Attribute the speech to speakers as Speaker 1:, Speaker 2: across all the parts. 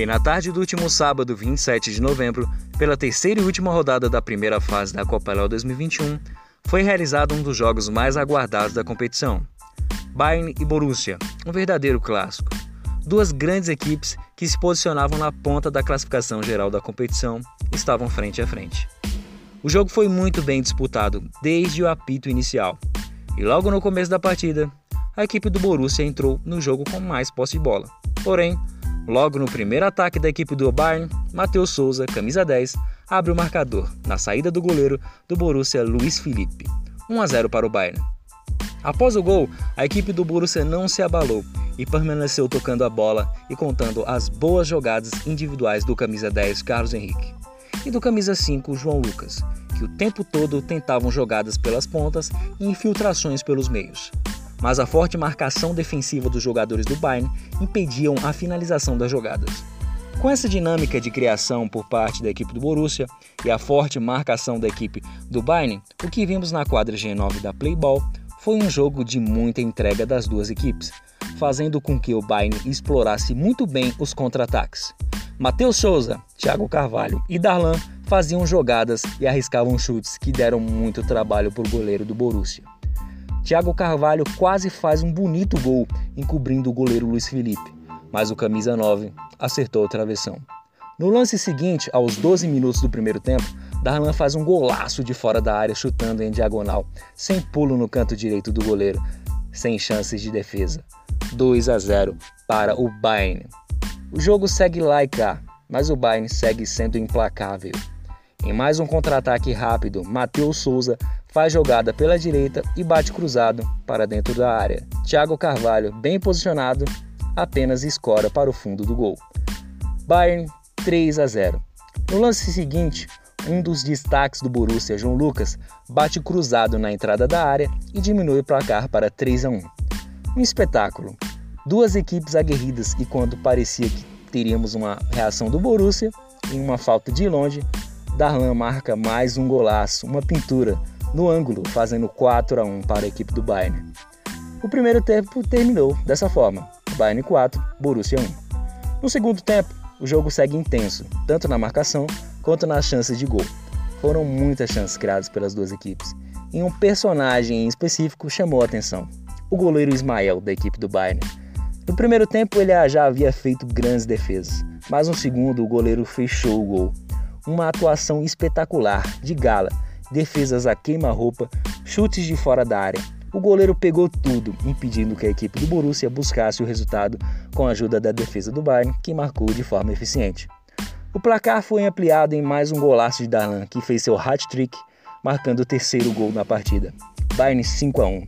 Speaker 1: E na tarde do último sábado, 27 de novembro, pela terceira e última rodada da primeira fase da Copa Léo 2021, foi realizado um dos jogos mais aguardados da competição. Bayern e Borussia, um verdadeiro clássico. Duas grandes equipes que se posicionavam na ponta da classificação geral da competição estavam frente a frente. O jogo foi muito bem disputado desde o apito inicial. E logo no começo da partida, a equipe do Borussia entrou no jogo com mais posse de bola. Porém, logo no primeiro ataque da equipe do Bayern, Matheus Souza, camisa 10, abre o marcador na saída do goleiro do Borussia Luiz Felipe. 1 a 0 para o Bayern. Após o gol, a equipe do Borussia não se abalou e permaneceu tocando a bola e contando as boas jogadas individuais do camisa 10 Carlos Henrique e do camisa 5 João Lucas, que o tempo todo tentavam jogadas pelas pontas e infiltrações pelos meios. Mas a forte marcação defensiva dos jogadores do Bayern impediam a finalização das jogadas. Com essa dinâmica de criação por parte da equipe do Borussia e a forte marcação da equipe do Bayern, o que vimos na quadra G9 da Playball foi um jogo de muita entrega das duas equipes, fazendo com que o Bayern explorasse muito bem os contra-ataques. Matheus Souza, Thiago Carvalho e Darlan faziam jogadas e arriscavam chutes que deram muito trabalho para o goleiro do Borussia. Thiago Carvalho quase faz um bonito gol encobrindo o goleiro Luiz Felipe, mas o camisa 9 acertou a travessão. No lance seguinte, aos 12 minutos do primeiro tempo, Darlan faz um golaço de fora da área chutando em diagonal, sem pulo no canto direito do goleiro, sem chances de defesa. 2 a 0 para o Bayern. O jogo segue lá e cá, mas o Bayern segue sendo implacável. Em mais um contra-ataque rápido, Matheus Souza faz jogada pela direita e bate cruzado para dentro da área. Thiago Carvalho, bem posicionado, apenas escora para o fundo do gol. Bayern 3 a 0. No lance seguinte, um dos destaques do Borussia, João Lucas, bate cruzado na entrada da área e diminui o placar para 3 a 1. Um espetáculo, duas equipes aguerridas e quando parecia que teríamos uma reação do Borussia em uma falta de longe, Darlan marca mais um golaço, uma pintura no ângulo, fazendo 4 a 1 para a equipe do Bayern. O primeiro tempo terminou dessa forma: Bayern 4, Borussia 1. No segundo tempo, o jogo segue intenso, tanto na marcação quanto nas chances de gol. Foram muitas chances criadas pelas duas equipes, e um personagem em específico chamou a atenção: o goleiro Ismael, da equipe do Bayern no primeiro tempo ele já havia feito grandes defesas, mas no segundo o goleiro fechou o gol. Uma atuação espetacular, de gala, defesas a queima-roupa, chutes de fora da área. O goleiro pegou tudo, impedindo que a equipe do Borussia buscasse o resultado com a ajuda da defesa do Bayern, que marcou de forma eficiente. O placar foi ampliado em mais um golaço de Darlan, que fez seu hat-trick, marcando o terceiro gol na partida. Bayern 5 a 1.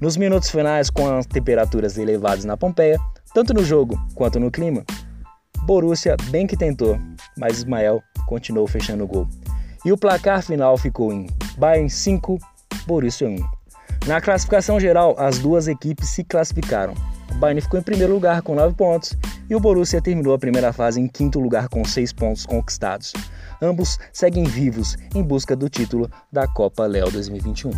Speaker 1: Nos minutos finais, com as temperaturas elevadas na Pompeia, tanto no jogo quanto no clima, Borussia bem que tentou, mas Ismael continuou fechando o gol. E o placar final ficou em Bayern 5, Borussia 1. Na classificação geral, as duas equipes se classificaram. O Bayern ficou em primeiro lugar com 9 pontos e o Borussia terminou a primeira fase em quinto lugar com 6 pontos conquistados. Ambos seguem vivos em busca do título da Copa Léo 2021.